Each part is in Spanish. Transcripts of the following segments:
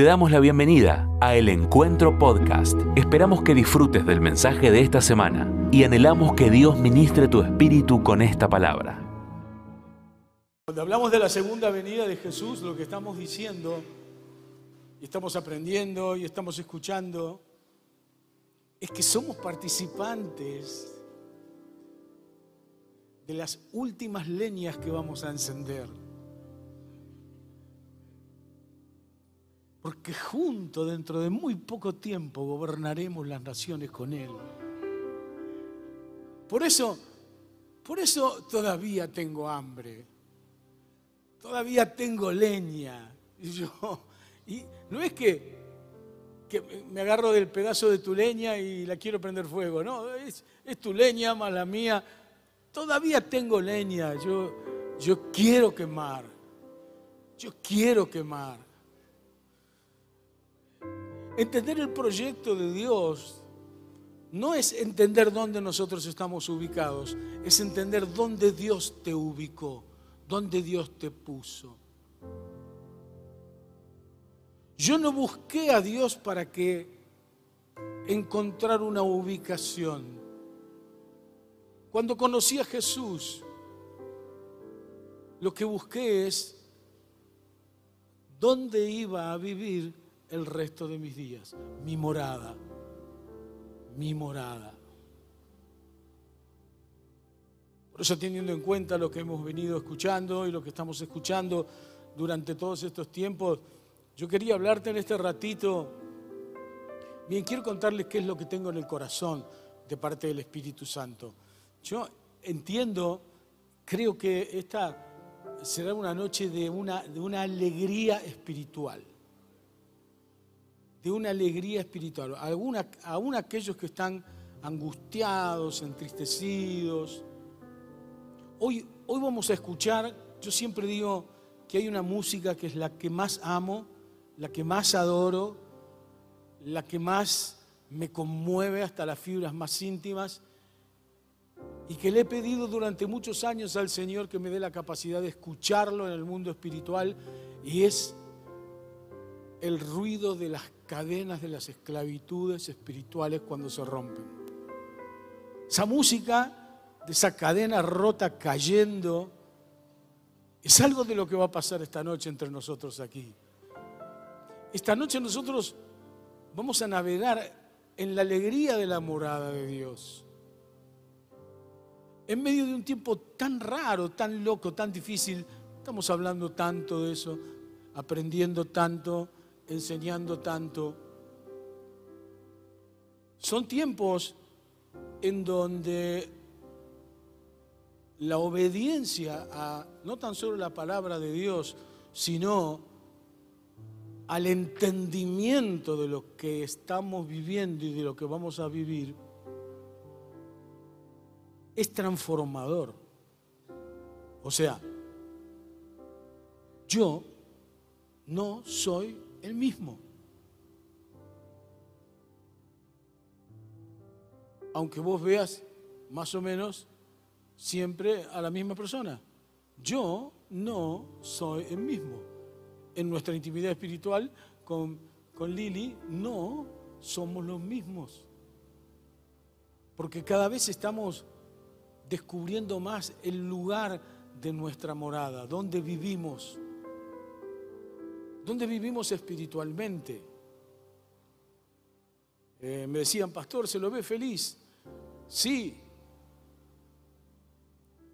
Te damos la bienvenida a El Encuentro Podcast. Esperamos que disfrutes del mensaje de esta semana y anhelamos que Dios ministre tu espíritu con esta palabra. Cuando hablamos de la segunda venida de Jesús, lo que estamos diciendo y estamos aprendiendo y estamos escuchando es que somos participantes de las últimas leñas que vamos a encender. Porque junto, dentro de muy poco tiempo, gobernaremos las naciones con Él. Por eso, por eso todavía tengo hambre. Todavía tengo leña. Yo, y no es que, que me agarro del pedazo de tu leña y la quiero prender fuego, no, es, es tu leña más la mía. Todavía tengo leña, yo, yo quiero quemar, yo quiero quemar. Entender el proyecto de Dios no es entender dónde nosotros estamos ubicados, es entender dónde Dios te ubicó, dónde Dios te puso. Yo no busqué a Dios para que encontrar una ubicación. Cuando conocí a Jesús, lo que busqué es dónde iba a vivir el resto de mis días, mi morada, mi morada. Por eso teniendo en cuenta lo que hemos venido escuchando y lo que estamos escuchando durante todos estos tiempos, yo quería hablarte en este ratito. Bien, quiero contarles qué es lo que tengo en el corazón de parte del Espíritu Santo. Yo entiendo, creo que esta será una noche de una, de una alegría espiritual. De una alegría espiritual. Alguna, aún aquellos que están angustiados, entristecidos. Hoy, hoy vamos a escuchar, yo siempre digo que hay una música que es la que más amo, la que más adoro, la que más me conmueve hasta las fibras más íntimas y que le he pedido durante muchos años al Señor que me dé la capacidad de escucharlo en el mundo espiritual y es el ruido de las cadenas de las esclavitudes espirituales cuando se rompen. Esa música de esa cadena rota cayendo es algo de lo que va a pasar esta noche entre nosotros aquí. Esta noche nosotros vamos a navegar en la alegría de la morada de Dios. En medio de un tiempo tan raro, tan loco, tan difícil, estamos hablando tanto de eso, aprendiendo tanto, enseñando tanto. Son tiempos en donde la obediencia a no tan solo la palabra de Dios, sino al entendimiento de lo que estamos viviendo y de lo que vamos a vivir, es transformador. O sea, yo no soy el mismo. Aunque vos veas más o menos siempre a la misma persona. Yo no soy el mismo en nuestra intimidad espiritual con, con Lili, no somos los mismos. Porque cada vez estamos descubriendo más el lugar de nuestra morada, donde vivimos, donde vivimos espiritualmente. Eh, me decían, pastor, ¿se lo ve feliz? Sí,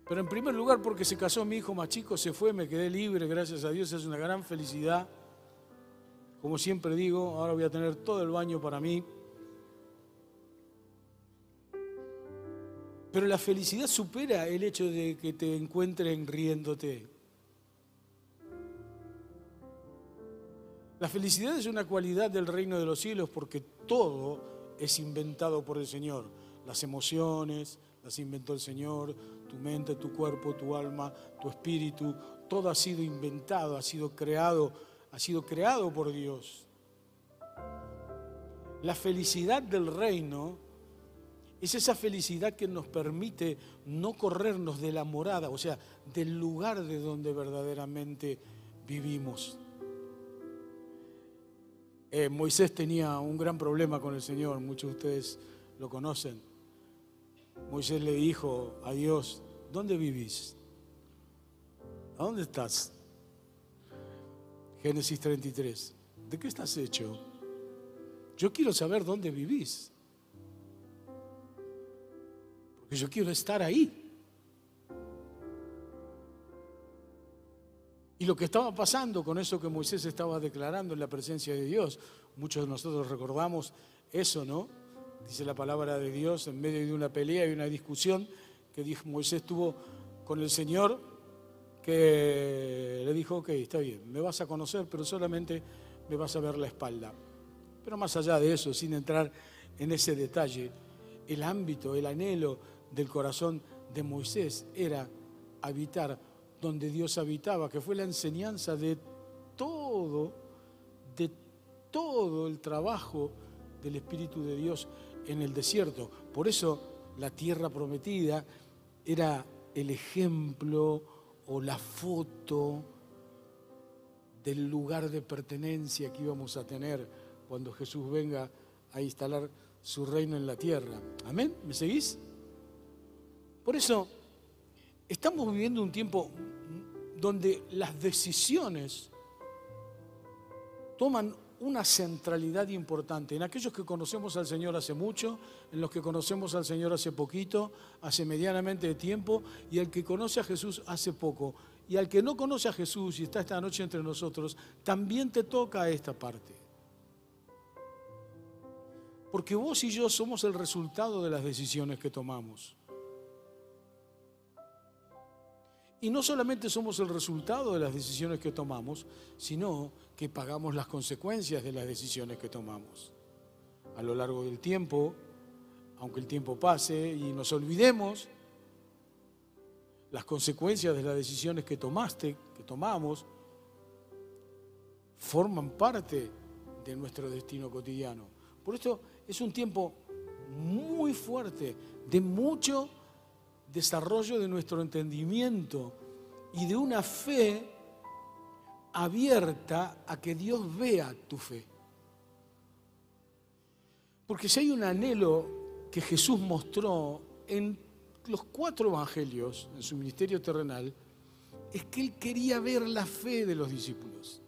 pero en primer lugar porque se casó mi hijo más chico, se fue, me quedé libre, gracias a Dios, es una gran felicidad. Como siempre digo, ahora voy a tener todo el baño para mí. Pero la felicidad supera el hecho de que te encuentren riéndote. La felicidad es una cualidad del reino de los cielos porque todo es inventado por el Señor. Las emociones las inventó el Señor, tu mente, tu cuerpo, tu alma, tu espíritu, todo ha sido inventado, ha sido creado, ha sido creado por Dios. La felicidad del reino es esa felicidad que nos permite no corrernos de la morada, o sea, del lugar de donde verdaderamente vivimos. Eh, Moisés tenía un gran problema con el Señor, muchos de ustedes lo conocen. Moisés le dijo a Dios, ¿dónde vivís? ¿A dónde estás? Génesis 33. ¿De qué estás hecho? Yo quiero saber dónde vivís. Porque yo quiero estar ahí. Y lo que estaba pasando con eso que Moisés estaba declarando en la presencia de Dios, muchos de nosotros recordamos eso, ¿no? Dice la palabra de Dios en medio de una pelea y una discusión que Moisés tuvo con el Señor, que le dijo, ok, está bien, me vas a conocer, pero solamente me vas a ver la espalda. Pero más allá de eso, sin entrar en ese detalle, el ámbito, el anhelo del corazón de Moisés era habitar donde Dios habitaba, que fue la enseñanza de todo, de todo el trabajo del Espíritu de Dios en el desierto. Por eso la tierra prometida era el ejemplo o la foto del lugar de pertenencia que íbamos a tener cuando Jesús venga a instalar su reino en la tierra. Amén, ¿me seguís? Por eso Estamos viviendo un tiempo donde las decisiones toman una centralidad importante. En aquellos que conocemos al Señor hace mucho, en los que conocemos al Señor hace poquito, hace medianamente de tiempo, y al que conoce a Jesús hace poco. Y al que no conoce a Jesús y está esta noche entre nosotros, también te toca esta parte. Porque vos y yo somos el resultado de las decisiones que tomamos. Y no solamente somos el resultado de las decisiones que tomamos, sino que pagamos las consecuencias de las decisiones que tomamos. A lo largo del tiempo, aunque el tiempo pase y nos olvidemos, las consecuencias de las decisiones que tomaste, que tomamos, forman parte de nuestro destino cotidiano. Por esto es un tiempo muy fuerte, de mucho desarrollo de nuestro entendimiento y de una fe abierta a que Dios vea tu fe. Porque si hay un anhelo que Jesús mostró en los cuatro evangelios, en su ministerio terrenal, es que él quería ver la fe de los discípulos.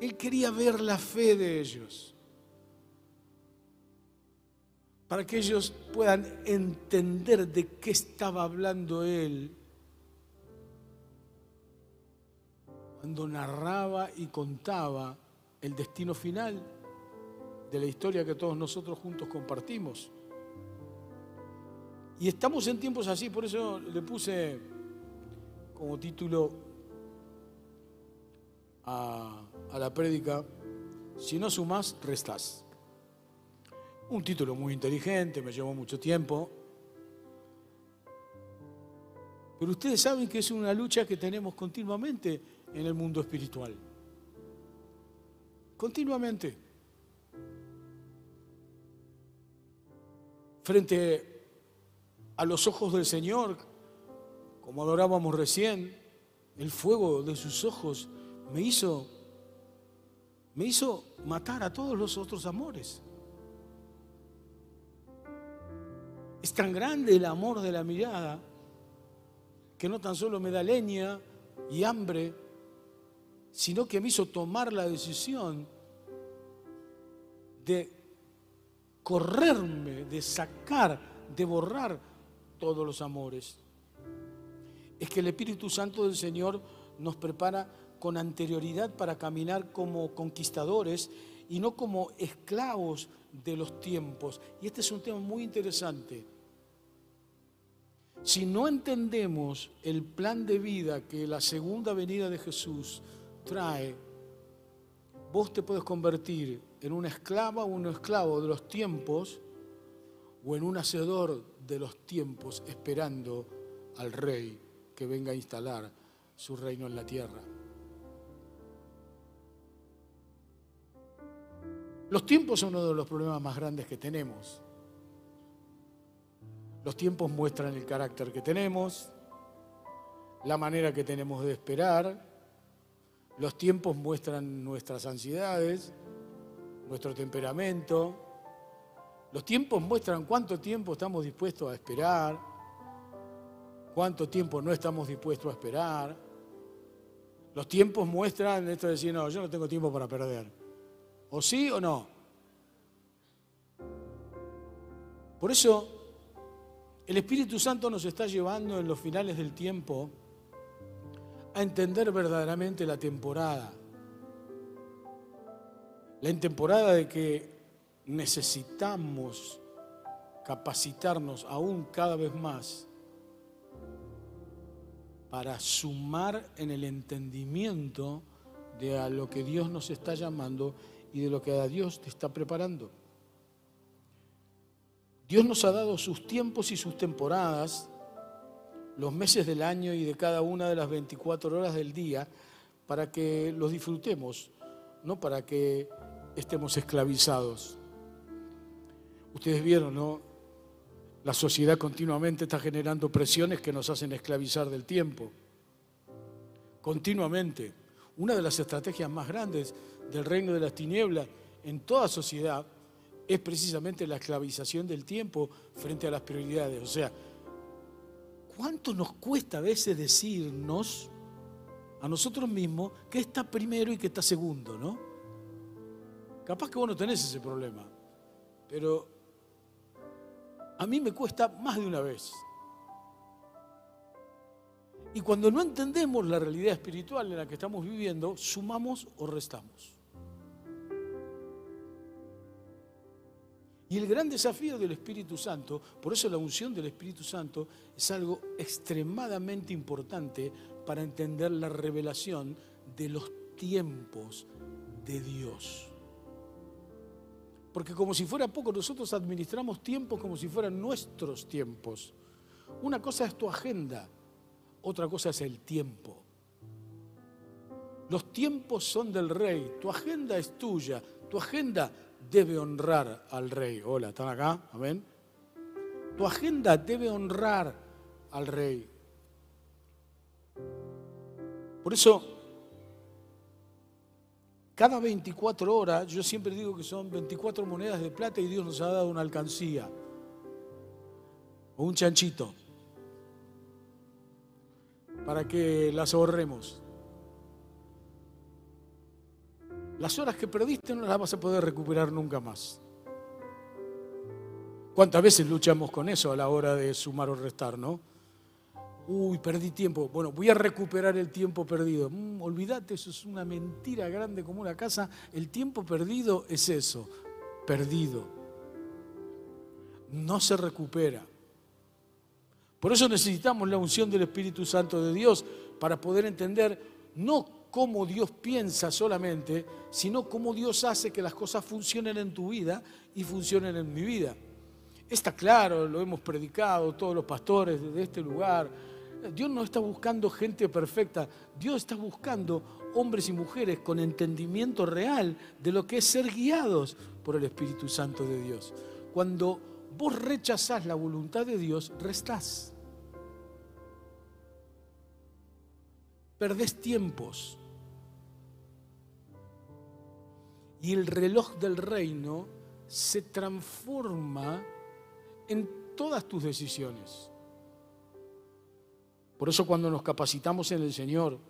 Él quería ver la fe de ellos para que ellos puedan entender de qué estaba hablando Él cuando narraba y contaba el destino final de la historia que todos nosotros juntos compartimos. Y estamos en tiempos así, por eso le puse como título a, la prédica, si no sumas, restás. Un título muy inteligente, me llevó mucho tiempo. Pero ustedes saben que es una lucha que tenemos continuamente en el mundo espiritual. Continuamente. Frente a los ojos del Señor, como adorábamos recién, el fuego de sus ojos me hizo me hizo matar a todos los otros amores. Es tan grande el amor de la mirada que no tan solo me da leña y hambre, sino que me hizo tomar la decisión de correrme, de sacar, de borrar todos los amores. Es que el Espíritu Santo del Señor nos prepara con anterioridad para caminar como conquistadores y no como esclavos de los tiempos. Y este es un tema muy interesante. Si no entendemos el plan de vida que la segunda venida de Jesús trae, vos te puedes convertir en una esclava o un esclavo de los tiempos o en un hacedor de los tiempos esperando al rey que venga a instalar su reino en la tierra. Los tiempos son uno de los problemas más grandes que tenemos. Los tiempos muestran el carácter que tenemos, la manera que tenemos de esperar, Los tiempos muestran nuestras ansiedades, nuestro temperamento. Los tiempos muestran cuánto tiempo estamos dispuestos a esperar, cuánto tiempo no estamos dispuestos a esperar. Los tiempos muestran esto de decir, no, yo no tengo tiempo para perder. O sí o no. Por eso, el Espíritu Santo nos está llevando en los finales del tiempo a entender verdaderamente la temporada. La temporada de que necesitamos capacitarnos aún cada vez más para sumar en el entendimiento de a lo que Dios nos está llamando y de lo que a Dios te está preparando. Dios nos ha dado sus tiempos y sus temporadas los meses del año y de cada una de las 24 horas del día para que los disfrutemos, no para que estemos esclavizados. Ustedes vieron, ¿no? La sociedad continuamente está generando presiones que nos hacen esclavizar del tiempo. Continuamente. Una de las estrategias más grandes del reino de las tinieblas en toda sociedad es precisamente la esclavización del tiempo frente a las prioridades. O sea, ¿Cuánto nos cuesta a veces decirnos a nosotros mismos que está primero y que está segundo, no? Capaz que vos no tenés ese problema, pero a mí me cuesta más de una vez. Y cuando no entendemos la realidad espiritual en la que estamos viviendo, sumamos o restamos. Y el gran desafío del Espíritu Santo, por eso la unción del Espíritu Santo es algo extremadamente importante para entender la revelación de los tiempos de Dios. Porque como si fuera poco, nosotros administramos tiempos como si fueran nuestros tiempos. Una cosa es tu agenda, otra cosa es el tiempo. Los tiempos son del rey, tu agenda es tuya, tu agenda debe honrar al rey. Hola, ¿están acá? Amén. Tu agenda debe honrar al rey. Por eso, cada 24 horas, yo siempre digo que son 24 monedas de plata y Dios nos ha dado una alcancía o un chanchito para que las ahorremos. Las horas que perdiste no las vas a poder recuperar nunca más. ¿Cuántas veces luchamos con eso a la hora de sumar o restar, no? Uy, perdí tiempo. Bueno, voy a recuperar el tiempo perdido. Mm, olvídate, eso es una mentira grande como una casa. El tiempo perdido es eso, perdido. No se recupera. Por eso necesitamos la unción del Espíritu Santo de Dios para poder entender no cómo Dios piensa solamente, sino cómo Dios hace que las cosas funcionen en tu vida y funcionen en mi vida. Está claro, lo hemos predicado todos los pastores de este lugar. Dios no está buscando gente perfecta, Dios está buscando hombres y mujeres con entendimiento real de lo que es ser guiados por el Espíritu Santo de Dios. Cuando vos rechazás la voluntad de Dios, restás. Perdés tiempos. Y el reloj del reino se transforma en todas tus decisiones. Por eso cuando nos capacitamos en el Señor,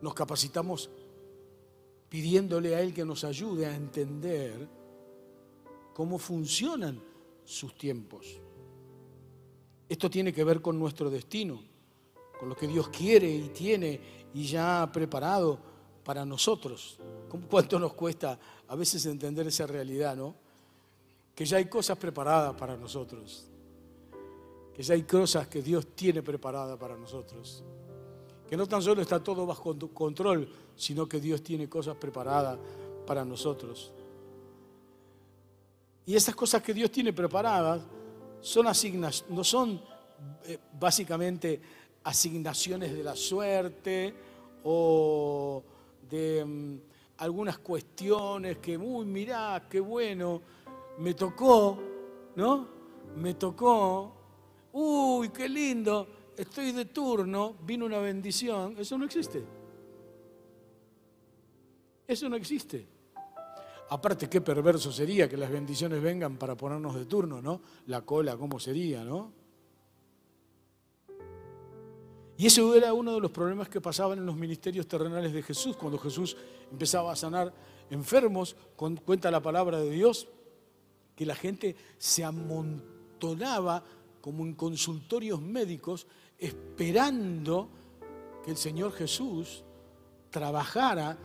nos capacitamos pidiéndole a Él que nos ayude a entender cómo funcionan sus tiempos. Esto tiene que ver con nuestro destino, con lo que Dios quiere y tiene y ya ha preparado para nosotros. ¿Cuánto nos cuesta a veces entender esa realidad, no? Que ya hay cosas preparadas para nosotros. Que ya hay cosas que Dios tiene preparadas para nosotros. Que no tan solo está todo bajo control, sino que Dios tiene cosas preparadas para nosotros. Y esas cosas que Dios tiene preparadas son asignaciones, no son eh, básicamente asignaciones de la suerte o de mm, algunas cuestiones que, uy, mirá, qué bueno, me tocó, ¿no? Me tocó, uy, qué lindo, estoy de turno, vino una bendición, eso no existe. Eso no existe. Aparte, qué perverso sería que las bendiciones vengan para ponernos de turno, ¿no? La cola, ¿cómo sería, no? Y eso era uno de los problemas que pasaban en los ministerios terrenales de Jesús, cuando Jesús empezaba a sanar enfermos, cuenta la palabra de Dios, que la gente se amontonaba como en consultorios médicos esperando que el Señor Jesús trabajara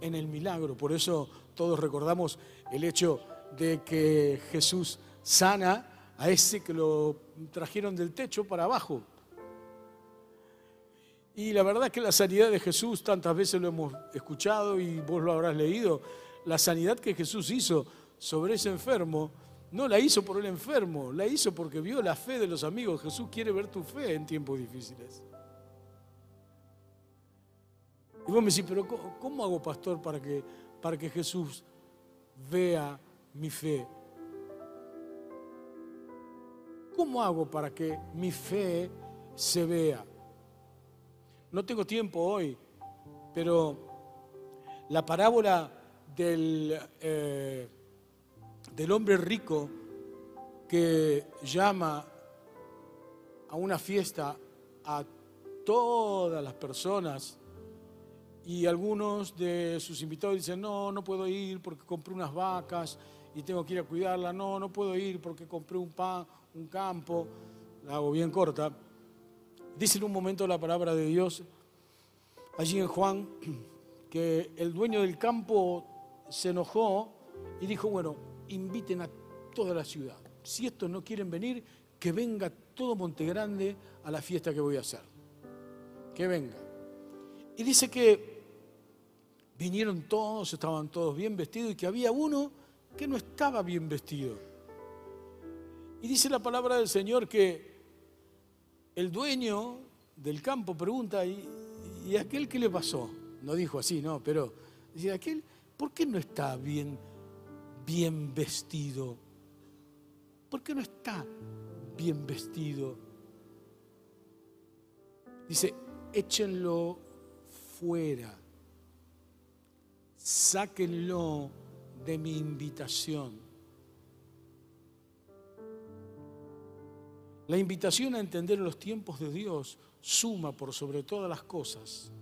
en el milagro. Por eso todos recordamos el hecho de que Jesús sana a ese que lo trajeron del techo para abajo. Y la verdad es que la sanidad de Jesús, tantas veces lo hemos escuchado y vos lo habrás leído, la sanidad que Jesús hizo sobre ese enfermo, no la hizo por el enfermo, la hizo porque vio la fe de los amigos. Jesús quiere ver tu fe en tiempos difíciles. Y vos me decís, pero ¿cómo hago, pastor, para que, para que Jesús vea mi fe? ¿Cómo hago para que mi fe se vea? No tengo tiempo hoy, pero la parábola del, eh, del hombre rico que llama a una fiesta a todas las personas y algunos de sus invitados dicen, no, no puedo ir porque compré unas vacas y tengo que ir a cuidarla, no, no puedo ir porque compré un pan, un campo, la hago bien corta, Dice en un momento la palabra de Dios, allí en Juan, que el dueño del campo se enojó y dijo, bueno, inviten a toda la ciudad. Si estos no quieren venir, que venga todo Montegrande a la fiesta que voy a hacer. Que venga. Y dice que vinieron todos, estaban todos bien vestidos y que había uno que no estaba bien vestido. Y dice la palabra del Señor que el dueño del campo pregunta, ¿y, aquel qué le pasó? No dijo así, no, pero dice, aquel, ¿por qué no está bien, bien vestido? ¿Por qué no está bien vestido? Dice, échenlo fuera, sáquenlo de mi invitación. La invitación a entender los tiempos de Dios suma por sobre todas las cosas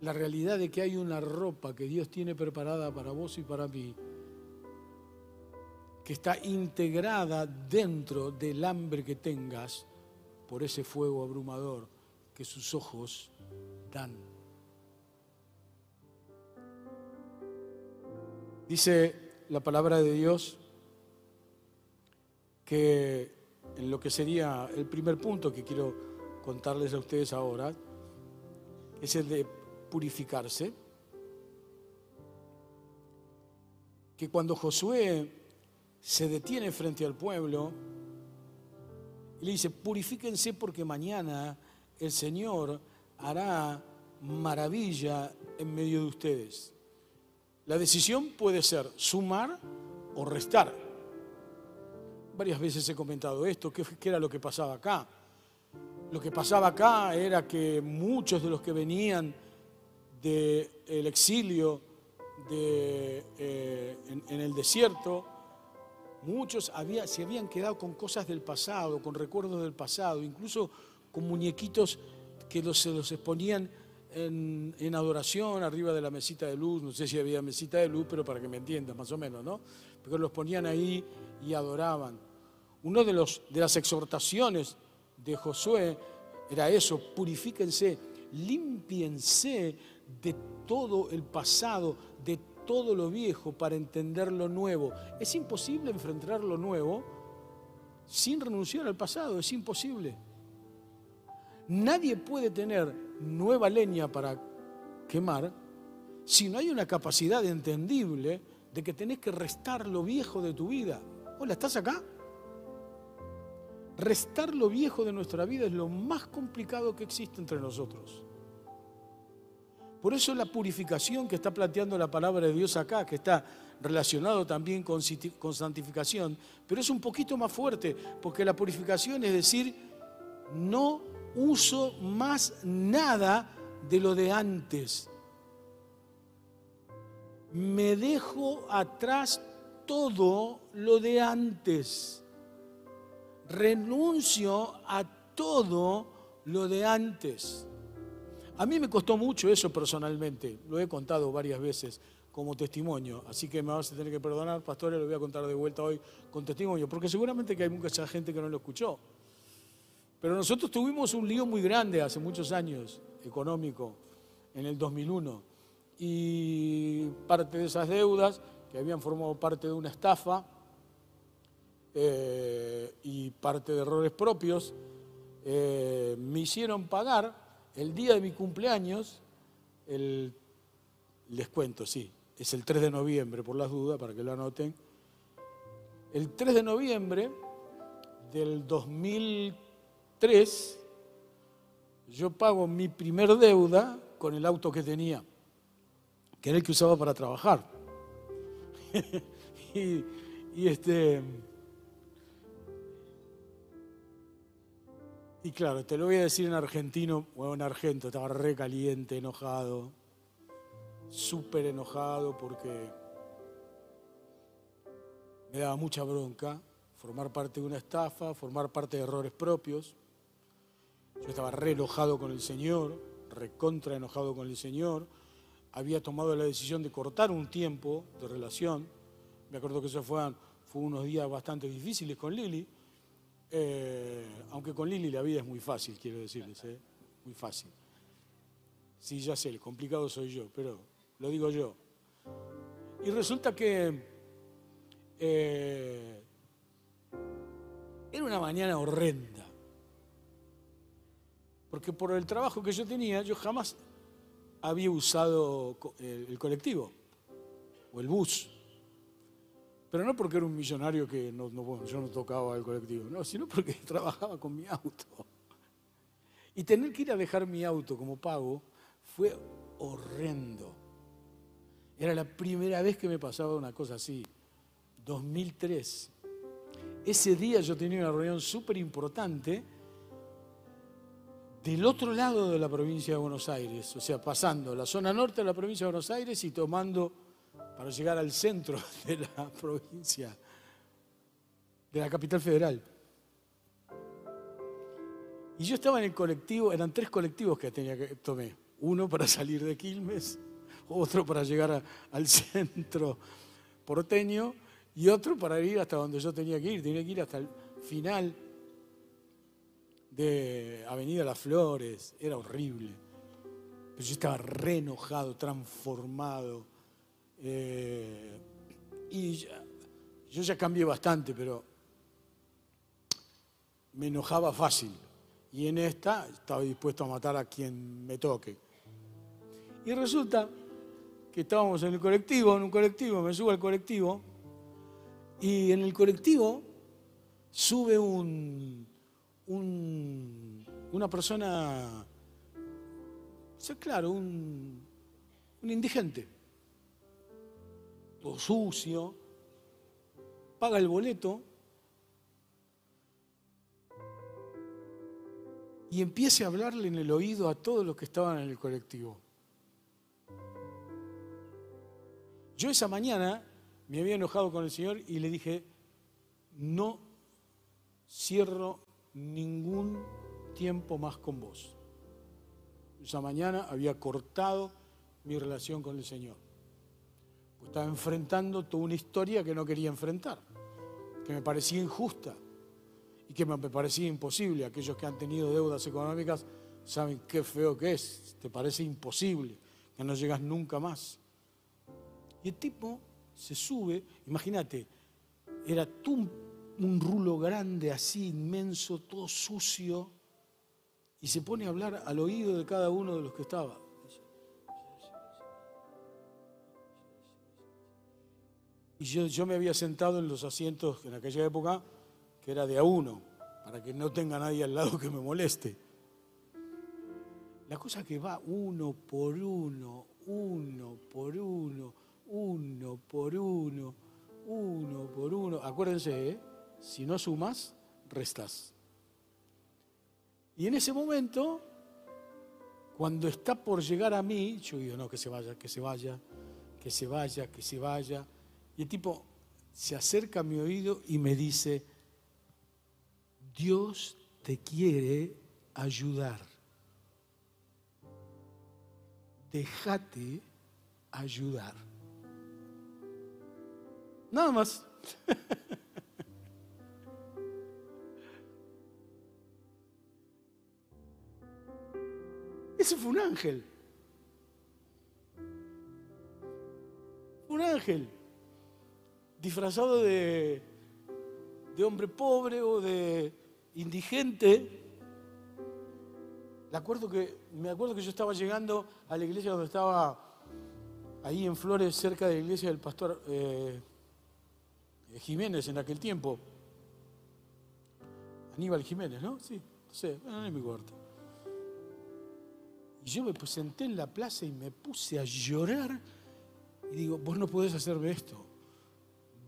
la realidad de que hay una ropa que Dios tiene preparada para vos y para mí, que está integrada dentro del hambre que tengas por ese fuego abrumador que sus ojos dan. Dice la palabra de Dios que en lo que sería el primer punto que quiero contarles a ustedes ahora, es el de purificarse. Que cuando Josué se detiene frente al pueblo le dice, purifíquense porque mañana el Señor hará maravilla en medio de ustedes. La decisión puede ser sumar o restar varias veces he comentado esto, ¿qué, era lo que pasaba acá? Lo que pasaba acá era que muchos de los que venían del exilio eh, en, el desierto, muchos se habían quedado con cosas del pasado, con recuerdos del pasado, incluso con muñequitos que se los exponían en, en, adoración arriba de la mesita de luz, no sé si había mesita de luz, pero para que me entiendas más o menos, ¿no? Porque los ponían ahí y adoraban. Una de, de las exhortaciones de Josué era eso, purifíquense, limpiense de todo el pasado, de todo lo viejo para entender lo nuevo. Es imposible enfrentar lo nuevo sin renunciar al pasado, es imposible. Nadie puede tener nueva leña para quemar si no hay una capacidad entendible de que tenés que restar lo viejo de tu vida. Hola, ¿estás acá? Restar lo viejo de nuestra vida es lo más complicado que existe entre nosotros. Por eso la purificación que está planteando la palabra de Dios acá, que está relacionado también con, santificación, pero es un poquito más fuerte, porque la purificación es decir, no uso más nada de lo de antes. me dejo atrás todo lo de antes. Renuncio a todo lo de antes. A mí me costó mucho eso personalmente, lo he contado varias veces como testimonio, así que me vas a tener que perdonar, pastores, lo voy a contar de vuelta hoy con testimonio, porque seguramente que hay mucha gente que no lo escuchó. Pero nosotros tuvimos un lío muy grande hace muchos años, económico, en el 2001, y parte de esas deudas, que habían formado parte de una estafa eh, y parte de errores propios, eh, me hicieron pagar el día de mi cumpleaños, el, les cuento, sí, es el 3 de noviembre, por las dudas, para que lo anoten. El 3 de noviembre del 2003, yo pago mi primer deuda con el auto que tenía, que era el que usaba para trabajar. y, y este Y claro, te lo voy a decir en argentino o en argento, estaba re caliente, enojado, súper enojado porque me daba mucha bronca formar parte de una estafa, formar parte de errores propios. Yo estaba re enojado con el Señor, recontra enojado con el Señor. Había tomado la decisión de cortar un tiempo de relación. Me acuerdo que eso fue, fue unos días bastante difíciles con Lili eh, aunque con Lili la vida es muy fácil, quiero decirles, ¿eh? muy fácil. Sí, ya sé, el complicado soy yo, pero lo digo yo. Y resulta que eh, era una mañana horrenda, porque por el trabajo que yo tenía, yo jamás había usado el colectivo o el bus. Pero no porque era un millonario que no, yo no tocaba el colectivo, no, sino porque trabajaba con mi auto. Y tener que ir a dejar mi auto como pago fue horrendo. Era la primera vez que me pasaba una cosa así, 2003. Ese día yo tenía una reunión súper importante del otro lado de la provincia de Buenos Aires, o sea, pasando la zona norte de la provincia de Buenos Aires y tomando para llegar al centro de la provincia, de la capital federal. Y yo estaba en el colectivo, eran tres colectivos que tenía que tomé. Uno para salir de Quilmes, otro para llegar al centro porteño y otro para ir hasta donde yo tenía que ir. Tenía que ir hasta el final de Avenida Las Flores. Era horrible. Pero yo estaba re enojado, transformado eh, y yo ya cambié bastante, pero me enojaba fácil. Y en esta estaba dispuesto a matar a quien me toque. Y resulta que estábamos en el colectivo, en un colectivo, me subo al colectivo, y en el colectivo sube un, una persona, claro, un, un indigente todo sucio, paga el boleto y empiece a hablarle en el oído a todos los que estaban en el colectivo. Yo esa mañana me había enojado con el Señor y le dije, no cierro ningún tiempo más con vos. Esa mañana había cortado mi relación con el Señor. Estaba enfrentando toda una historia que no quería enfrentar, que me parecía injusta y que me parecía imposible. Aquellos que han tenido deudas económicas saben qué feo que es, te parece imposible, que no llegas nunca más. Y el tipo se sube, imagínate, era un, un rulo grande así, inmenso, todo sucio, y se pone a hablar al oído de cada uno de los que estaba. Y yo, me había sentado en los asientos en aquella época que era de a uno, para que no tenga nadie al lado que me moleste. La cosa que va uno por uno, uno por uno, uno por uno, uno por uno. Acuérdense, ¿eh? si no sumas, restas. Y en ese momento, cuando está por llegar a mí, yo digo, no, que se vaya, que se vaya, que se vaya, que se vaya. Y el tipo se acerca a mi oído y me dice, Dios te quiere ayudar. Déjate ayudar. Nada más. Ese fue un ángel. Un ángel disfrazado de, de hombre pobre o de indigente. Me acuerdo, que, me acuerdo que yo estaba llegando a la iglesia donde estaba ahí en Flores, cerca de la iglesia del pastor eh, Jiménez en aquel tiempo. Aníbal Jiménez, ¿no? Sí, no sé, no es mi cuarto. Y yo me senté en la plaza y me puse a llorar y digo, vos no podés hacerme esto,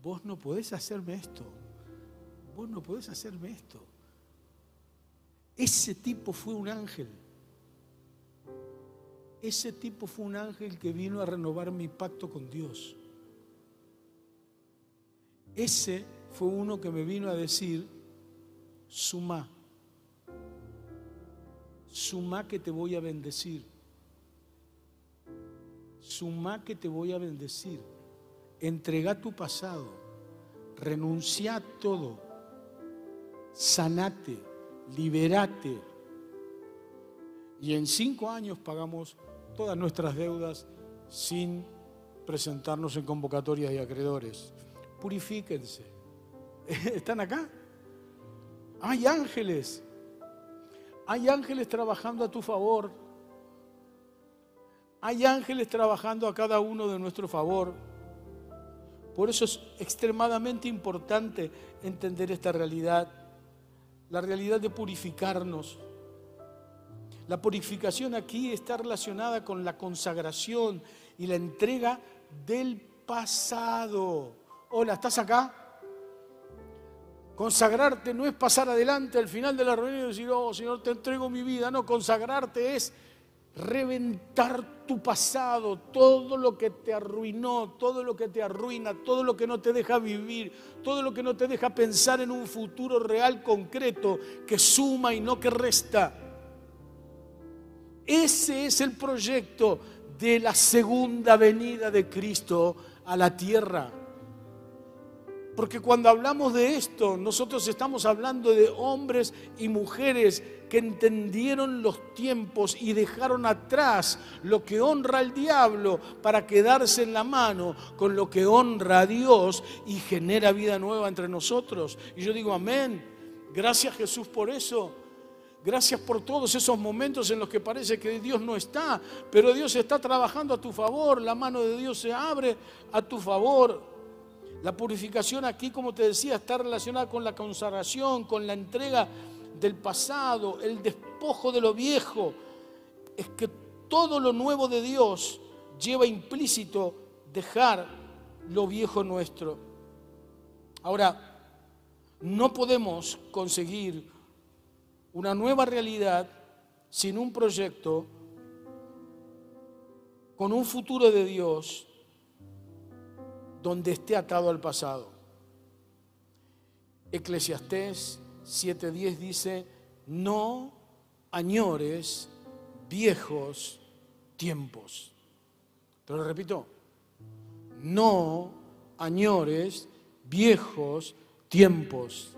vos no podés hacerme esto, vos no podés hacerme esto. Ese tipo fue un ángel. Ese tipo fue un ángel que vino a renovar mi pacto con Dios. Ese fue uno que me vino a decir, suma suma que te voy a bendecir. Suma que te voy a bendecir. Entrega tu pasado. Renuncia a todo. Sanate. Liberate. Y en cinco años pagamos todas nuestras deudas sin presentarnos en convocatorias y acreedores. Purifíquense. ¿Están acá? Hay ángeles hay ángeles trabajando a tu favor. Hay ángeles trabajando a cada uno de nuestro favor. Por eso es extremadamente importante entender esta realidad, la realidad de purificarnos. La purificación aquí está relacionada con la consagración y la entrega del pasado. Hola, ¿estás acá? Consagrarte no es pasar adelante al final de la reunión y decir, oh Señor, te entrego mi vida. No, consagrarte es reventar tu pasado, todo lo que te arruinó, todo lo que te arruina, todo lo que no te deja vivir, todo lo que no te deja pensar en un futuro real, concreto, que suma y no que resta. Ese es el proyecto de la segunda venida de Cristo a la tierra. Porque cuando hablamos de esto, nosotros estamos hablando de hombres y mujeres que entendieron los tiempos y dejaron atrás lo que honra al diablo para quedarse en la mano con lo que honra a Dios y genera vida nueva entre nosotros. Y yo digo, amén. Gracias Jesús por eso. Gracias por todos esos momentos en los que parece que Dios no está, pero Dios está trabajando a tu favor, la mano de Dios se abre a tu favor. La purificación aquí, como te decía, está relacionada con la consagración, con la entrega del pasado, el despojo de lo viejo. Es que todo lo nuevo de Dios lleva implícito dejar lo viejo nuestro. Ahora, no podemos conseguir una nueva realidad sin un proyecto con un futuro de Dios donde esté atado al pasado. Eclesiastés 7:10 dice, no añores viejos tiempos. Pero repito, no añores viejos tiempos.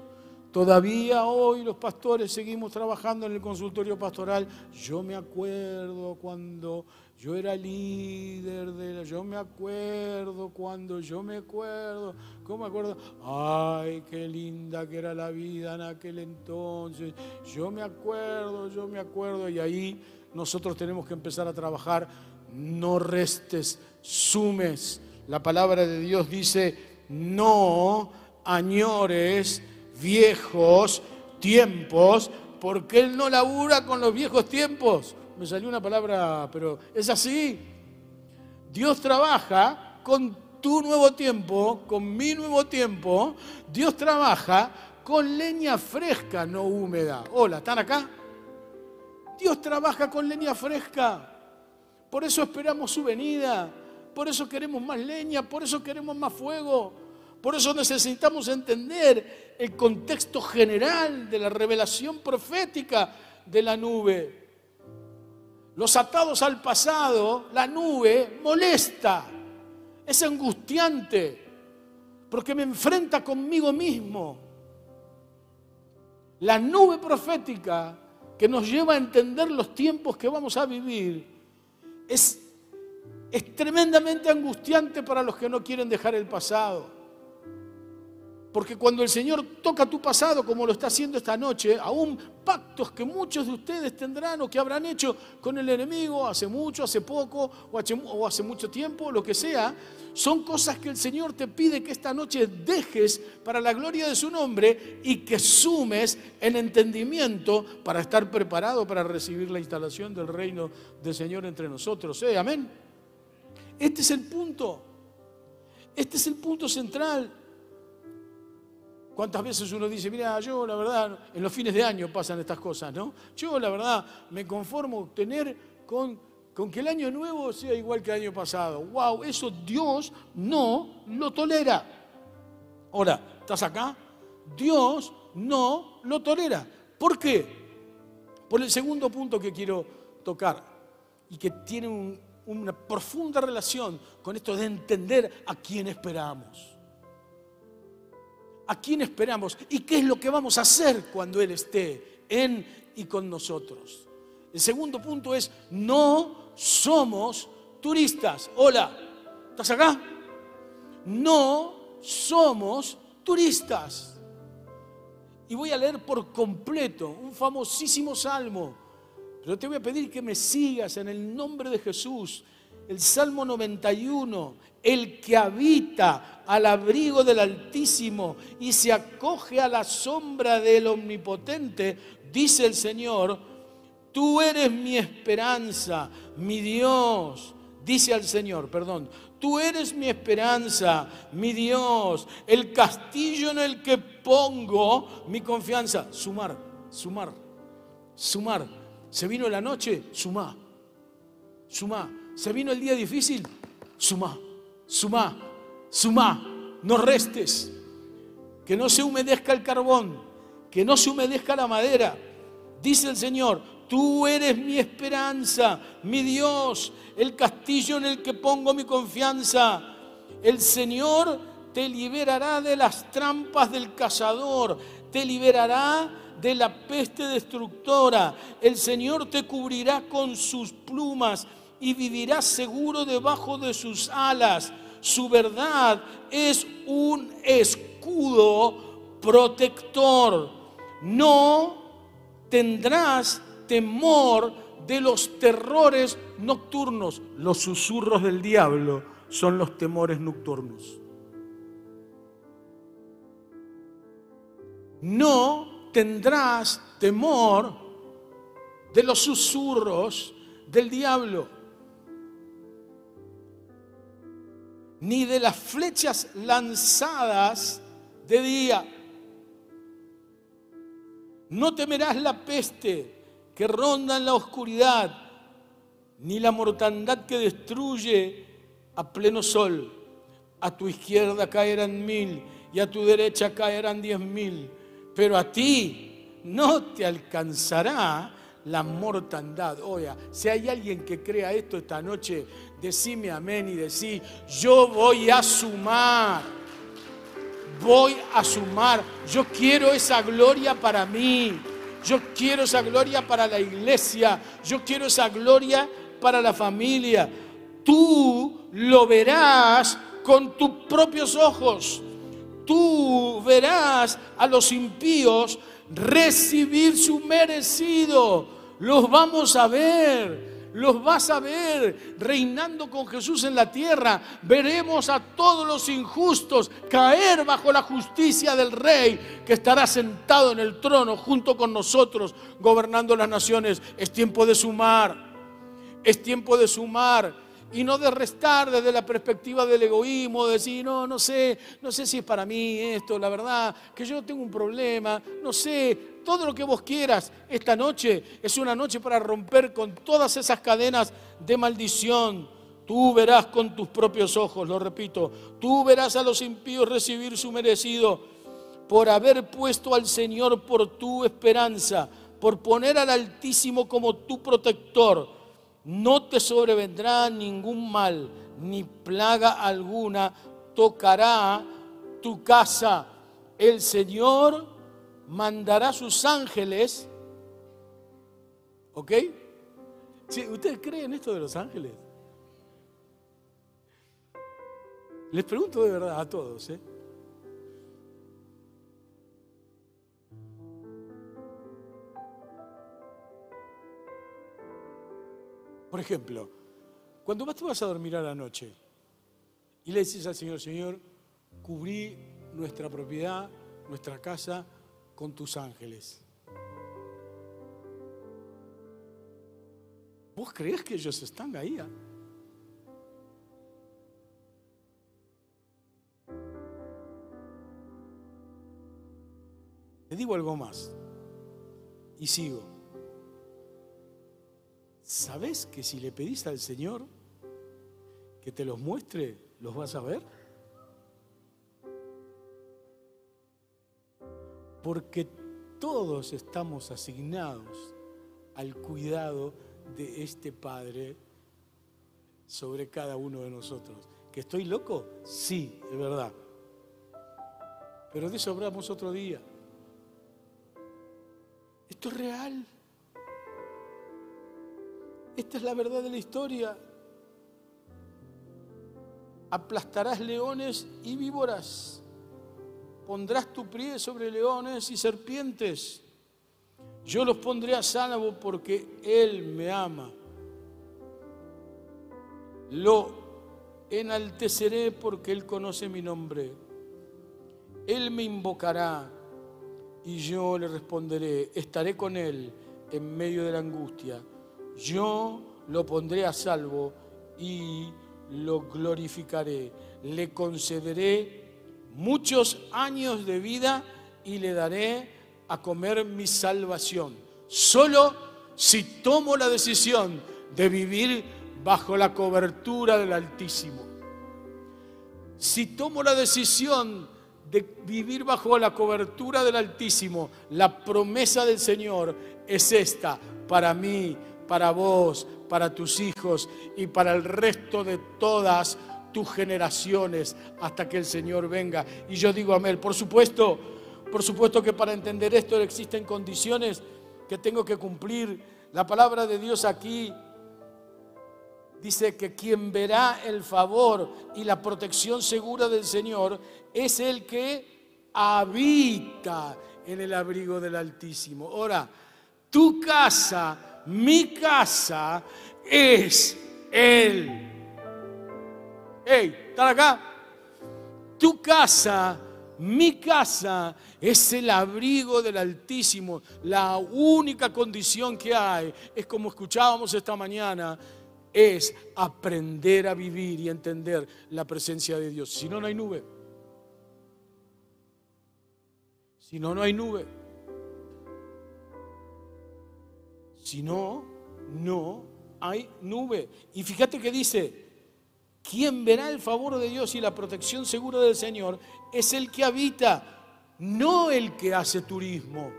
Todavía hoy los pastores seguimos trabajando en el consultorio pastoral. Yo me acuerdo cuando yo era líder de la... Yo me acuerdo cuando yo me acuerdo. ¿Cómo me acuerdo? Ay, qué linda que era la vida en aquel entonces. Yo me acuerdo, yo me acuerdo. Y ahí nosotros tenemos que empezar a trabajar. No restes, sumes. La palabra de Dios dice, no añores viejos tiempos, porque Él no labura con los viejos tiempos. Me salió una palabra, pero es así. Dios trabaja con tu nuevo tiempo, con mi nuevo tiempo. Dios trabaja con leña fresca, no húmeda. Hola, ¿están acá? Dios trabaja con leña fresca. Por eso esperamos su venida. por eso queremos más leña, por eso queremos más fuego. Por eso necesitamos entender el contexto general de la revelación profética de la nube. Los atados al pasado, la nube molesta, es angustiante, porque me enfrenta conmigo mismo. La nube profética que nos lleva a entender los tiempos que vamos a vivir es, es tremendamente angustiante para los que no quieren dejar el pasado. Porque cuando el Señor toca tu pasado, como lo está haciendo esta noche, aún pactos que muchos de ustedes tendrán o que habrán hecho con el enemigo hace mucho, hace poco o hace mucho tiempo, lo que sea, son cosas que el Señor te pide que esta noche dejes para la gloria de su nombre y que sumes en entendimiento para estar preparado para recibir la instalación del reino del Señor entre nosotros. ¿Eh? Amén. Este es el punto. Este es el punto central. ¿Cuántas veces uno dice, mira, yo la verdad, en los fines de año pasan estas cosas, ¿no? Yo la verdad me conformo tener con, con que el año nuevo sea igual que el año pasado. ¡Wow! Eso Dios no lo tolera. Ahora, ¿estás acá? Dios no lo tolera. ¿Por qué? Por el segundo punto que quiero tocar y que tiene una profunda relación con esto de entender a quién esperamos. ¿A quién esperamos? ¿Y qué es lo que vamos a hacer cuando Él esté en y con nosotros? El segundo punto es, no somos turistas. Hola, ¿estás acá? No somos turistas. Y voy a leer por completo un famosísimo salmo. Pero te voy a pedir que me sigas en el nombre de Jesús. El Salmo 91, el que habita al abrigo del Altísimo y se acoge a la sombra del Omnipotente, dice el Señor, tú eres mi esperanza, mi Dios, dice al Señor, perdón, tú eres mi esperanza, mi Dios, el castillo en el que pongo mi confianza. Sumar, sumar, sumar. Se vino la noche, sumá, sumá. Se vino el día difícil, sumá suma, suma, no restes, que no se humedezca el carbón, que no se humedezca la madera. Dice el Señor, tú eres mi esperanza, mi Dios, el castillo en el que pongo mi confianza. El Señor te liberará de las trampas del cazador, te liberará de la peste destructora. El Señor te cubrirá con sus plumas y vivirás seguro debajo de sus alas. Su verdad es un escudo protector. No tendrás temor de los terrores nocturnos. Los susurros del diablo son los temores nocturnos. No tendrás temor de los susurros del diablo. Ni de las flechas lanzadas de día. No temerás la peste que ronda en la oscuridad, ni la mortandad que destruye a pleno sol. A tu izquierda caerán mil y a tu derecha caerán diez mil, pero a ti no te alcanzará la mortandad. Oiga, si hay alguien que crea esto esta noche, decime amén y decí, yo voy a sumar. Voy a sumar. Yo quiero esa gloria para mí. Yo quiero esa gloria para la iglesia. Yo quiero esa gloria para la familia. Tú lo verás con tus propios ojos. Tú verás a los impíos recibir su merecido. Los vamos a ver. Los vas a ver reinando con Jesús en la tierra. Veremos a todos los injustos caer bajo la justicia del Rey que estará sentado en el trono junto con nosotros gobernando las naciones. Es tiempo de sumar. Es tiempo de sumar y no de restar desde la perspectiva del egoísmo, de decir, no, no sé, no sé si es para mí esto, la verdad, que yo tengo un problema, no sé, todo lo que vos quieras. Esta noche es una noche para romper con todas esas cadenas de maldición. Tú verás con tus propios ojos, lo repito, tú verás a los impíos recibir su merecido por haber puesto al Señor por tu esperanza, por poner al Altísimo como tu protector. No te sobrevendrá ningún mal, ni plaga alguna tocará tu casa. El Señor mandará sus ángeles. ¿Ok? ¿Ustedes creen esto de los ángeles? Les pregunto de verdad a todos. ¿eh? Por ejemplo, cuando vas, vas a dormir a la noche y le dices al Señor, Señor, cubrí nuestra propiedad, nuestra casa con tus ángeles. ¿Vos crees que ellos están ahí? Ah? Te digo algo más y sigo. ¿Sabes que si le pedís al Señor que te los muestre, los vas a ver? Porque todos estamos asignados al cuidado de este Padre sobre cada uno de nosotros. ¿Que estoy loco? Sí, es verdad. Pero de eso hablamos otro día. Esto es real. Esta es la verdad de la historia. Aplastarás leones y víboras. Pondrás tu pie sobre leones y serpientes. Yo los pondré a salvo porque Él me ama. Lo enalteceré porque Él conoce mi nombre. Él me invocará y yo le responderé, estaré con él en medio de la angustia. Yo lo pondré a salvo y lo glorificaré. Le concederé muchos años de vida y le daré a comer mi salvación. Solo si tomo la decisión de vivir bajo la cobertura del Altísimo. Si tomo la decisión de vivir bajo la cobertura del Altísimo, la promesa del Señor es esta para mí, para vos, para tus hijos y para el resto de todas tus generaciones hasta que el Señor venga. Y yo digo amén. Por supuesto, por supuesto que para entender esto existen condiciones que tengo que cumplir. La palabra de Dios aquí dice que quien verá el favor y la protección segura del Señor es el que habita en el abrigo del Altísimo. Ahora, tu casa, mi casa, es Él. Hey, ¿están acá? Tu casa, mi casa, es el abrigo del Altísimo. La única condición que hay es como escuchábamos esta mañana es aprender a vivir y entender la presencia de Dios. Si no, no hay nube. Si no, no hay nube. Si no, no hay nube. Y fíjate que dice, quien verá el favor de Dios y la protección segura del Señor es el que habita, no el que hace turismo.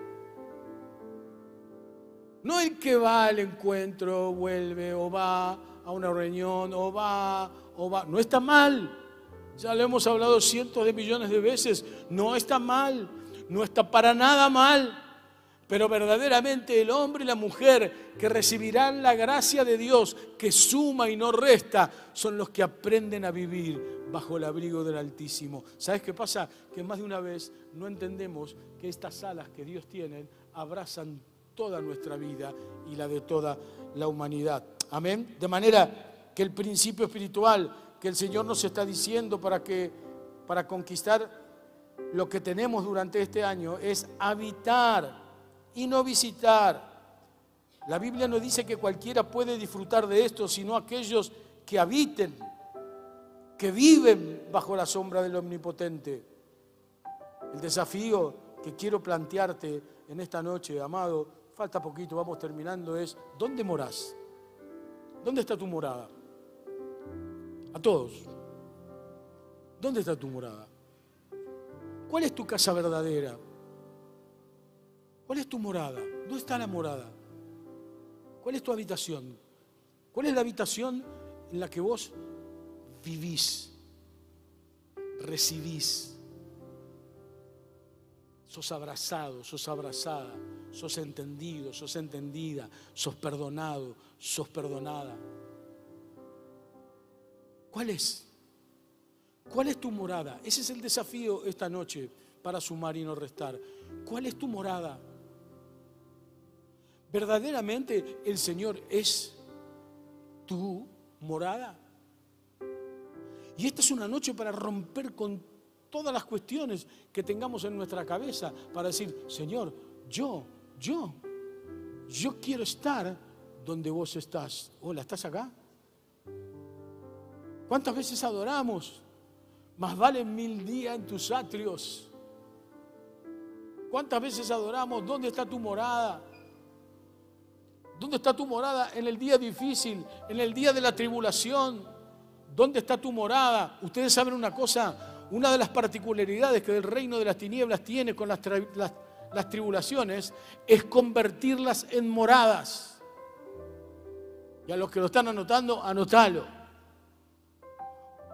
No el que va al encuentro, vuelve o va a una reunión o va o va. No está mal. Ya lo hemos hablado cientos de millones de veces. No está mal. No está para nada mal. Pero verdaderamente el hombre y la mujer que recibirán la gracia de Dios, que suma y no resta, son los que aprenden a vivir bajo el abrigo del Altísimo. ¿Sabes qué pasa? Que más de una vez no entendemos que estas alas que Dios tiene abrazan toda nuestra vida y la de toda la humanidad. Amén. De manera que el principio espiritual que el Señor nos está diciendo para que para conquistar lo que tenemos durante este año es habitar y no visitar. La Biblia no dice que cualquiera puede disfrutar de esto, sino aquellos que habiten, que viven bajo la sombra del Omnipotente. El desafío que quiero plantearte en esta noche, amado, falta poquito, vamos terminando, es, ¿dónde morás? ¿Dónde está tu morada? A todos. ¿Dónde está tu morada? ¿Cuál es tu casa verdadera? ¿Cuál es tu morada? ¿Dónde está la morada? ¿Cuál es tu habitación? ¿Cuál es la habitación en la que vos vivís, recibís? Sos abrazado, sos abrazada, sos entendido, sos entendida, sos perdonado, sos perdonada. ¿Cuál es? ¿Cuál es tu morada? Ese es el desafío esta noche para sumar y no restar. ¿Cuál es tu morada? ¿Verdaderamente el Señor es tu morada? Y esta es una noche para romper con todas las cuestiones que tengamos en nuestra cabeza, para decir, Señor, yo, yo, yo quiero estar donde vos estás. Hola, ¿estás acá? ¿Cuántas veces adoramos? Más vale mil días en tus atrios. ¿Cuántas veces adoramos? ¿Dónde está tu morada? ¿Dónde está tu morada en el día difícil, en el día de la tribulación? ¿Dónde está tu morada? Ustedes saben una cosa, una de las particularidades que el reino de las tinieblas tiene con las, las tribulaciones es convertirlas en moradas. Y a los que lo están anotando, anotalo.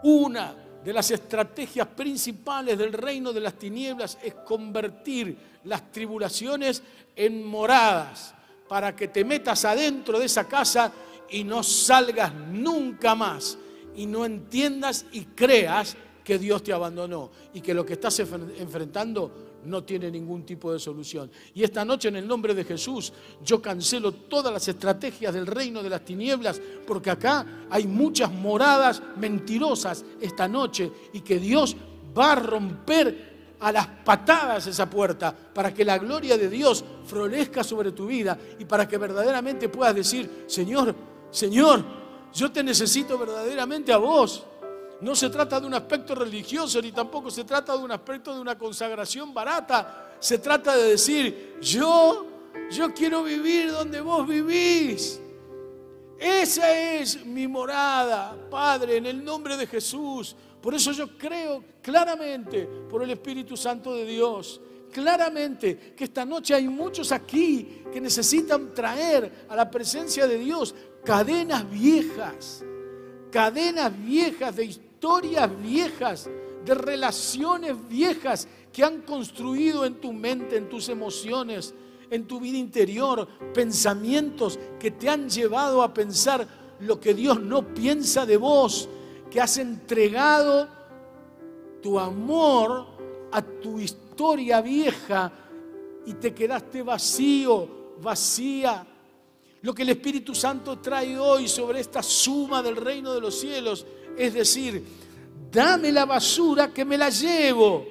Una de las estrategias principales del reino de las tinieblas es convertir las tribulaciones en moradas para que te metas adentro de esa casa y no salgas nunca más y no entiendas y creas que Dios te abandonó y que lo que estás enfrentando no tiene ningún tipo de solución. Y esta noche en el nombre de Jesús yo cancelo todas las estrategias del reino de las tinieblas porque acá hay muchas moradas mentirosas esta noche y que Dios va a romper a las patadas esa puerta para que la gloria de Dios florezca sobre tu vida y para que verdaderamente puedas decir, Señor, Señor, yo te necesito verdaderamente a vos. No se trata de un aspecto religioso ni tampoco se trata de un aspecto de una consagración barata. Se trata de decir, yo, yo quiero vivir donde vos vivís. Esa es mi morada, Padre, en el nombre de Jesús. Por eso yo creo claramente por el Espíritu Santo de Dios, claramente que esta noche hay muchos aquí que necesitan traer a la presencia de Dios cadenas viejas, cadenas viejas de historias viejas, de relaciones viejas que han construido en tu mente, en tus emociones, en tu vida interior, pensamientos que te han llevado a pensar lo que Dios no piensa de vos que has entregado tu amor a tu historia vieja y te quedaste vacío, vacía. Lo que el Espíritu Santo trae hoy sobre esta suma del reino de los cielos es decir, dame la basura que me la llevo.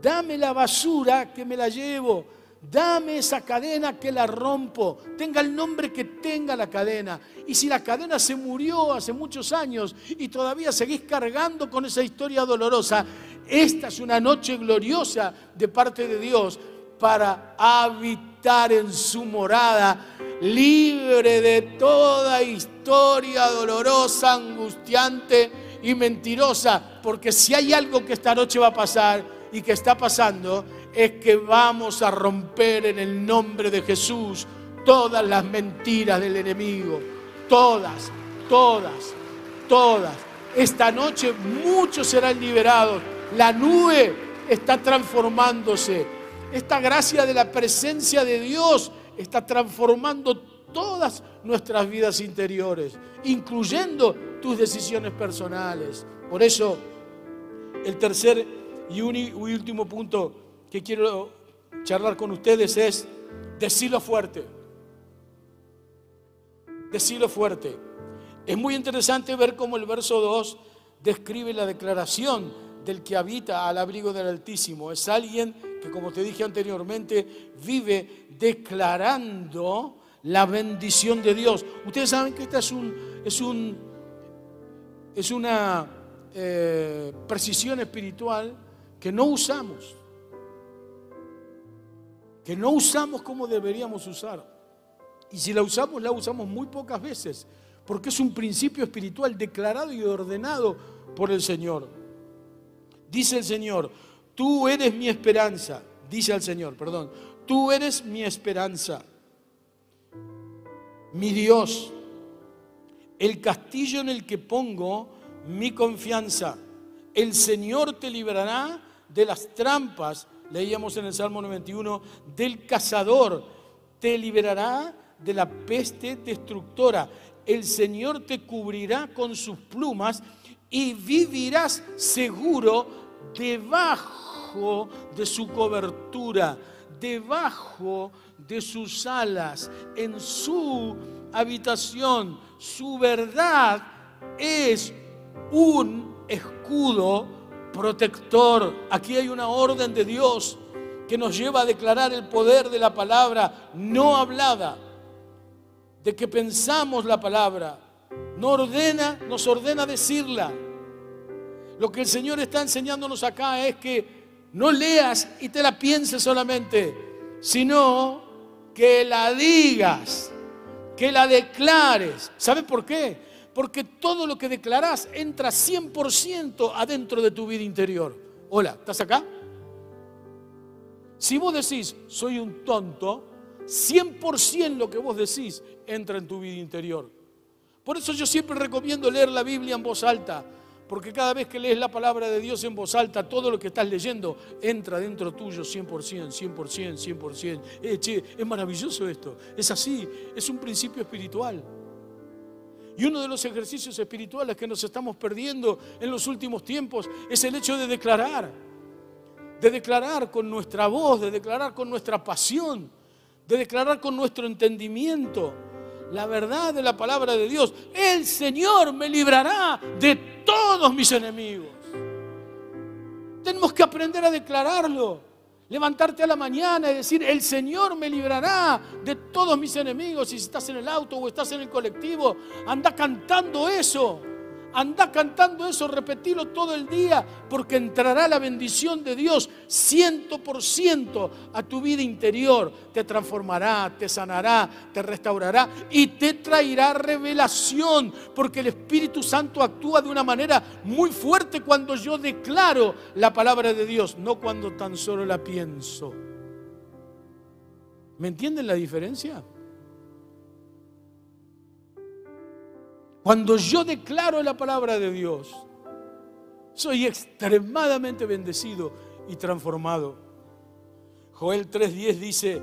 Dame la basura que me la llevo dame esa cadena que la rompo, tenga el nombre que tenga la cadena. Y si la cadena se murió hace muchos años y todavía seguís cargando con esa historia dolorosa, esta es una noche gloriosa de parte de Dios para habitar en su morada, libre de toda historia dolorosa, angustiante y mentirosa, porque si hay algo que esta noche va a pasar y que está pasando, es que vamos a romper en el nombre de Jesús todas las mentiras del enemigo. Todas, todas, todas. Esta noche muchos serán liberados. La nube está transformándose. Esta gracia de la presencia de Dios está transformando todas nuestras vidas interiores, incluyendo tus decisiones personales. Por eso, el tercer y último punto que quiero charlar con ustedes es decirlo fuerte. Decirlo fuerte. Es muy interesante ver cómo el verso 2 describe la declaración del que habita al abrigo del Altísimo. Es alguien que, como te dije anteriormente, vive declarando la bendición de Dios. Ustedes saben que esta es, un, es, un, es una eh, precisión espiritual que no usamos que no usamos como deberíamos usar. Y si la usamos, la usamos muy pocas veces, porque es un principio espiritual declarado y ordenado por el Señor. Dice el Señor, tú eres mi esperanza, dice el Señor, perdón, tú eres mi esperanza, mi Dios, el castillo en el que pongo mi confianza. El Señor te librará de las trampas, leíamos en el Salmo 91, del cazador, te liberará de la peste destructora. El Señor te cubrirá con sus plumas y vivirás seguro debajo de su cobertura, debajo de sus alas, en su habitación. Su verdad es un escudo protector. Aquí hay una orden de Dios que nos lleva a declarar el poder de la palabra no hablada, de que pensamos la palabra, no ordena, nos ordena decirla. Lo que el Señor está enseñándonos acá es que no leas y te la pienses solamente, sino que la digas, que la declares. ¿Sabes por qué? Porque todo lo que declarás entra 100% adentro de tu vida interior. Hola, ¿estás acá? Si vos decís, soy un tonto, 100% lo que vos decís entra en tu vida interior. Por eso yo siempre recomiendo leer la Biblia en voz alta, porque cada vez que lees la palabra de Dios en voz alta, todo lo que estás leyendo entra dentro tuyo 100%, 100%, 100%. Eh, che, es maravilloso esto, es así, es un principio espiritual. Y uno de los ejercicios espirituales que nos estamos perdiendo en los últimos tiempos es el hecho de declarar. De declarar con nuestra voz, de declarar con nuestra pasión, de declarar con nuestro entendimiento la verdad de la palabra de Dios. El Señor me librará de todos mis enemigos. Tenemos que aprender a declararlo. Levantarte a la mañana y decir, el Señor me librará de todos mis enemigos. Si estás en el auto o estás en el colectivo, anda cantando eso. Anda cantando eso, repetilo todo el día, porque entrará la bendición de Dios ciento por ciento a tu vida interior. Te transformará, te sanará, te restaurará y te traerá revelación, porque el Espíritu Santo actúa de una manera muy fuerte cuando yo declaro la palabra de Dios, no cuando tan solo la pienso. ¿Me entienden la diferencia? Cuando yo declaro la palabra de Dios, soy extremadamente bendecido y transformado. Joel 3:10 dice,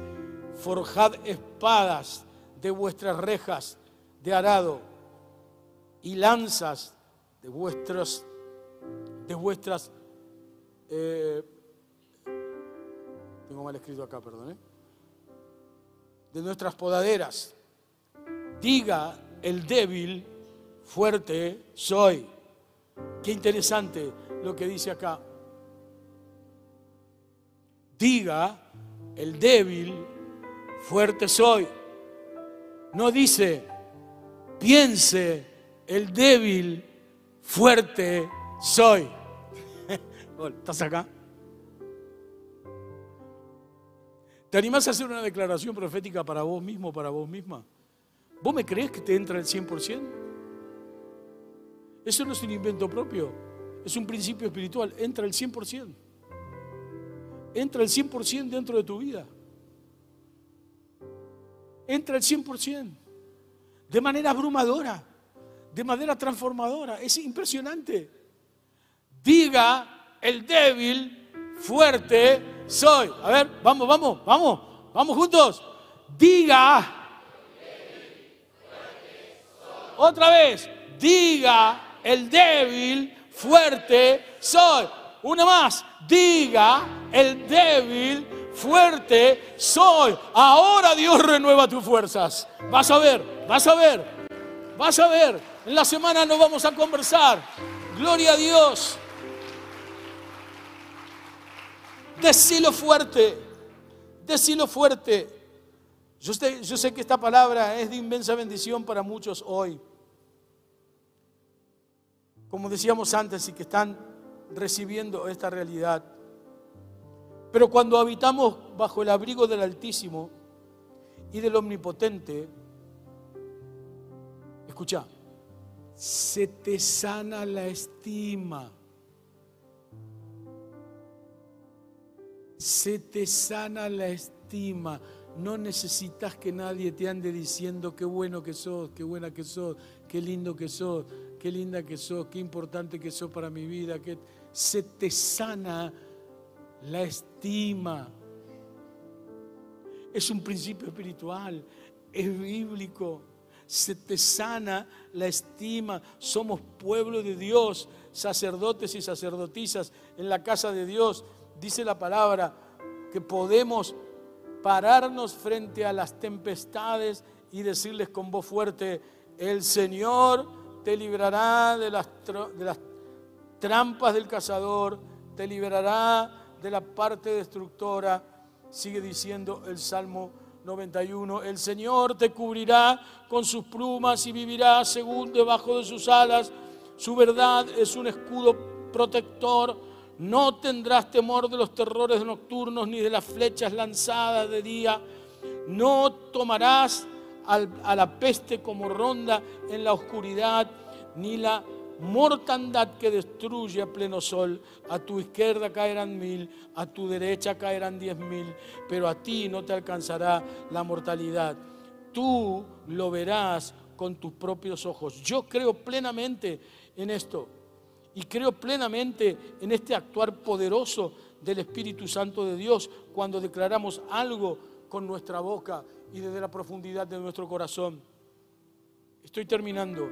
forjad espadas de vuestras rejas de arado y lanzas de vuestras, de vuestras, eh, tengo mal escrito acá, perdón, ¿eh? de nuestras podaderas. Diga el débil, fuerte soy. Qué interesante lo que dice acá. Diga el débil, fuerte soy. No dice, piense el débil, fuerte soy. ¿Estás acá? ¿Te animás a hacer una declaración profética para vos mismo, para vos misma? ¿Vos me crees que te entra el 100%? Eso no es un invento propio, es un principio espiritual. Entra el 100%. Entra el 100% dentro de tu vida. Entra el 100%. De manera abrumadora, de manera transformadora. Es impresionante. Diga el débil, fuerte soy. A ver, vamos, vamos, vamos, vamos juntos. Diga. Otra vez, diga el débil, fuerte soy. Una más, diga, el débil, fuerte soy. Ahora Dios renueva tus fuerzas. Vas a ver, vas a ver, vas a ver. En la semana nos vamos a conversar. Gloria a Dios. Decilo fuerte, decilo fuerte. Yo yo sé que esta palabra es de inmensa bendición para muchos hoy como decíamos antes, y que están recibiendo esta realidad. Pero cuando habitamos bajo el abrigo del Altísimo y del Omnipotente, escucha, se te sana la estima. Se te sana la estima. No necesitas que nadie te ande diciendo qué bueno que sos, qué buena que sos, qué lindo que sos, qué linda que sos, qué importante que sos para mi vida. Que se te sana la estima. Es un principio espiritual, es bíblico. Se te sana la estima. Somos pueblo de Dios, sacerdotes y sacerdotisas en la casa de Dios. Dice la palabra que podemos pararnos frente a las tempestades y decirles con voz fuerte, el Señor te librará de las, de las trampas del cazador, te librará de la parte destructora Sigue diciendo el Salmo 91, el Señor te cubrirá con sus plumas y vivirá según debajo de sus alas. Su verdad es un escudo protector. No tendrás temor de los terrores nocturnos ni de las flechas lanzadas de día. No tomarás a la peste como ronda en la oscuridad, ni la mortandad que destruye a pleno sol. A tu izquierda caerán mil, a tu derecha caerán diez mil, pero a ti no te alcanzará la mortalidad. Tú lo verás con tus propios ojos. Yo creo plenamente en esto y creo plenamente en este actuar poderoso del Espíritu Santo de Dios cuando declaramos algo con nuestra boca y desde la profundidad de nuestro corazón. Estoy terminando.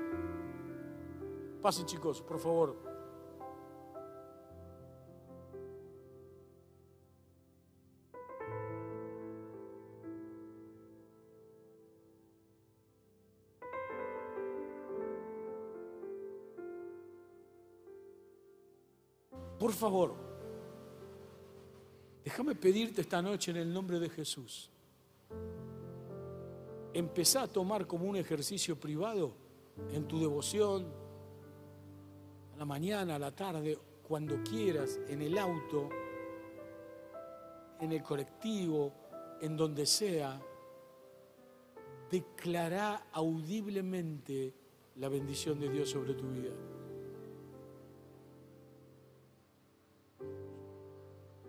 Pasen chicos, por favor. Por favor, déjame pedirte esta noche en el nombre de Jesús. Empezá a tomar como un ejercicio privado en tu devoción, a la mañana, a la tarde, cuando quieras, en el auto, en el colectivo, en donde sea, declará audiblemente la bendición de Dios sobre tu vida.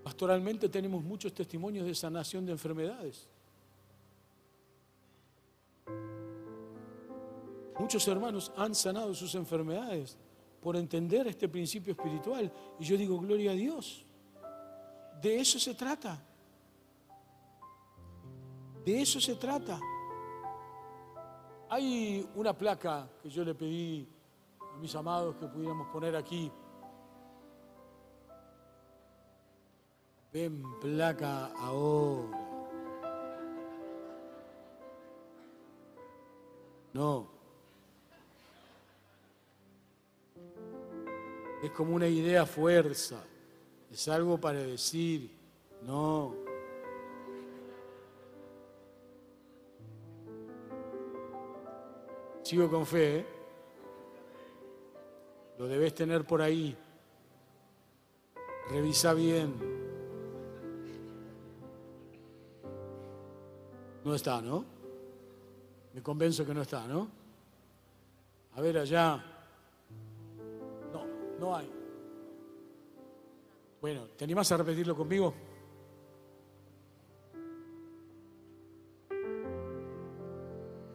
Pastoralmente tenemos muchos testimonios de sanación de enfermedades. Muchos hermanos han sanado sus enfermedades por entender este principio espiritual. Y yo digo, gloria a Dios. De eso se trata. De eso se trata. Hay una placa que yo le pedí a mis amados que pudiéramos poner aquí. Ven placa ahora. No. Es como una idea fuerza, es algo para decir, no. Sigo con fe, ¿eh? lo debes tener por ahí. Revisa bien. No está, ¿no? Me convenzo que no está, ¿no? A ver allá. Hay. Bueno, ¿te animas a repetirlo conmigo?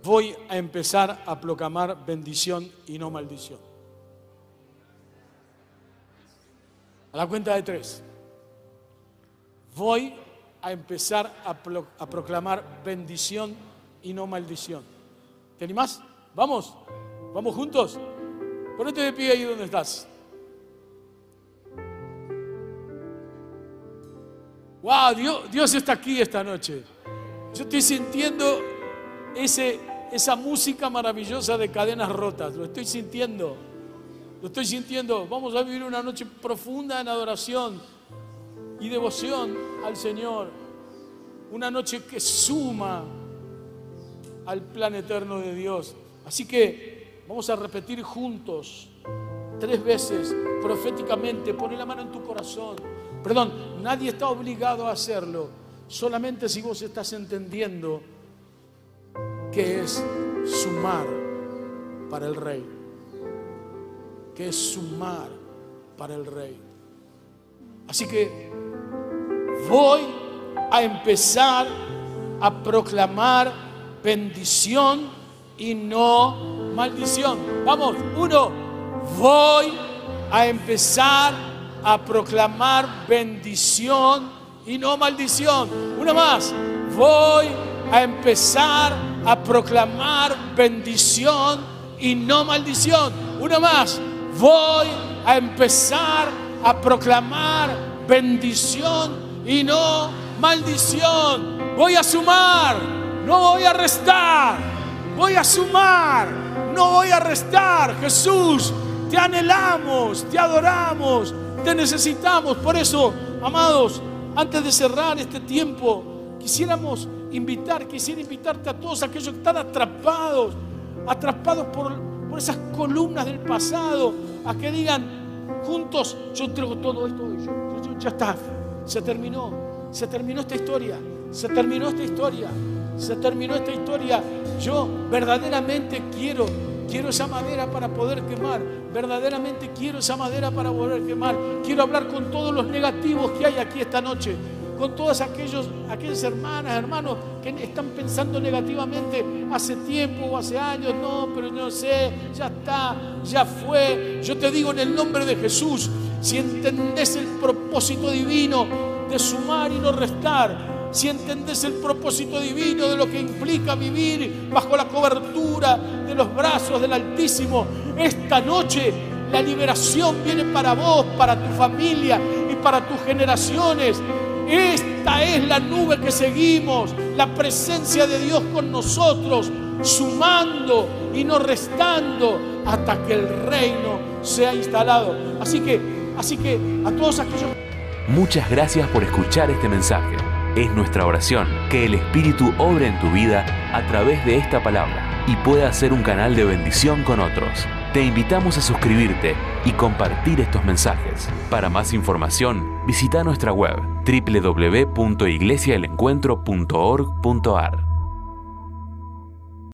Voy a empezar a proclamar bendición y no maldición. A la cuenta de tres. Voy a empezar a, a proclamar bendición y no maldición. ¿Te animás? Vamos, vamos juntos. Ponete de pie ahí donde estás. Dios, está aquí esta noche. Yo estoy sintiendo esa música maravillosa de cadenas rotas. Lo estoy sintiendo. Lo estoy sintiendo. Vamos a vivir una noche profunda en adoración y devoción al Señor. Una noche que suma al plan eterno de Dios. Así que vamos a repetir juntos tres veces proféticamente. Pone la mano en tu corazón. Perdón, nadie está obligado a hacerlo, solamente si vos estás entendiendo que es sumar para el rey. que es sumar para el rey. Así que voy a empezar a proclamar bendición y no maldición. Vamos, uno, voy a empezar a proclamar bendición y no maldición. Una más, voy a empezar a proclamar bendición y no maldición. Una más, voy a empezar a proclamar bendición y no maldición. Voy a sumar, no voy a restar. Voy a sumar, no voy a restar. Jesús, te anhelamos, te adoramos, te necesitamos. Por eso, amados, antes de cerrar este tiempo, quisiéramos invitar, quisiera invitarte a todos aquellos que están atrapados, atrapados por, por esas columnas del pasado, a que digan juntos, yo entrego todo esto, ya está, se terminó, se terminó esta historia, se terminó esta historia, se terminó esta historia. Yo verdaderamente quiero Quiero esa madera para poder quemar. Verdaderamente quiero esa madera para poder quemar. Quiero hablar con todos los negativos que hay aquí esta noche. Con todas aquellos, aquellas hermanas, hermanos que están pensando negativamente hace tiempo o hace años. No, pero no sé, ya está, ya fue. Yo te digo en el nombre de Jesús, si entendés el propósito divino de sumar y no restar, si entendés el propósito divino de lo que implica vivir bajo la cobertura de los brazos del Altísimo, esta noche la liberación viene para vos, para tu familia y para tus generaciones. Esta es la nube que seguimos, la presencia de Dios con nosotros, sumando y no restando hasta que el reino sea instalado. Así que, así que a todos aquellos Muchas gracias por escuchar este mensaje. Es nuestra oración que el Espíritu obre en tu vida a través de esta palabra y pueda ser un canal de bendición con otros. Te invitamos a suscribirte y compartir estos mensajes. Para más información, visita nuestra web www.iglesiaelencuentro.org.ar.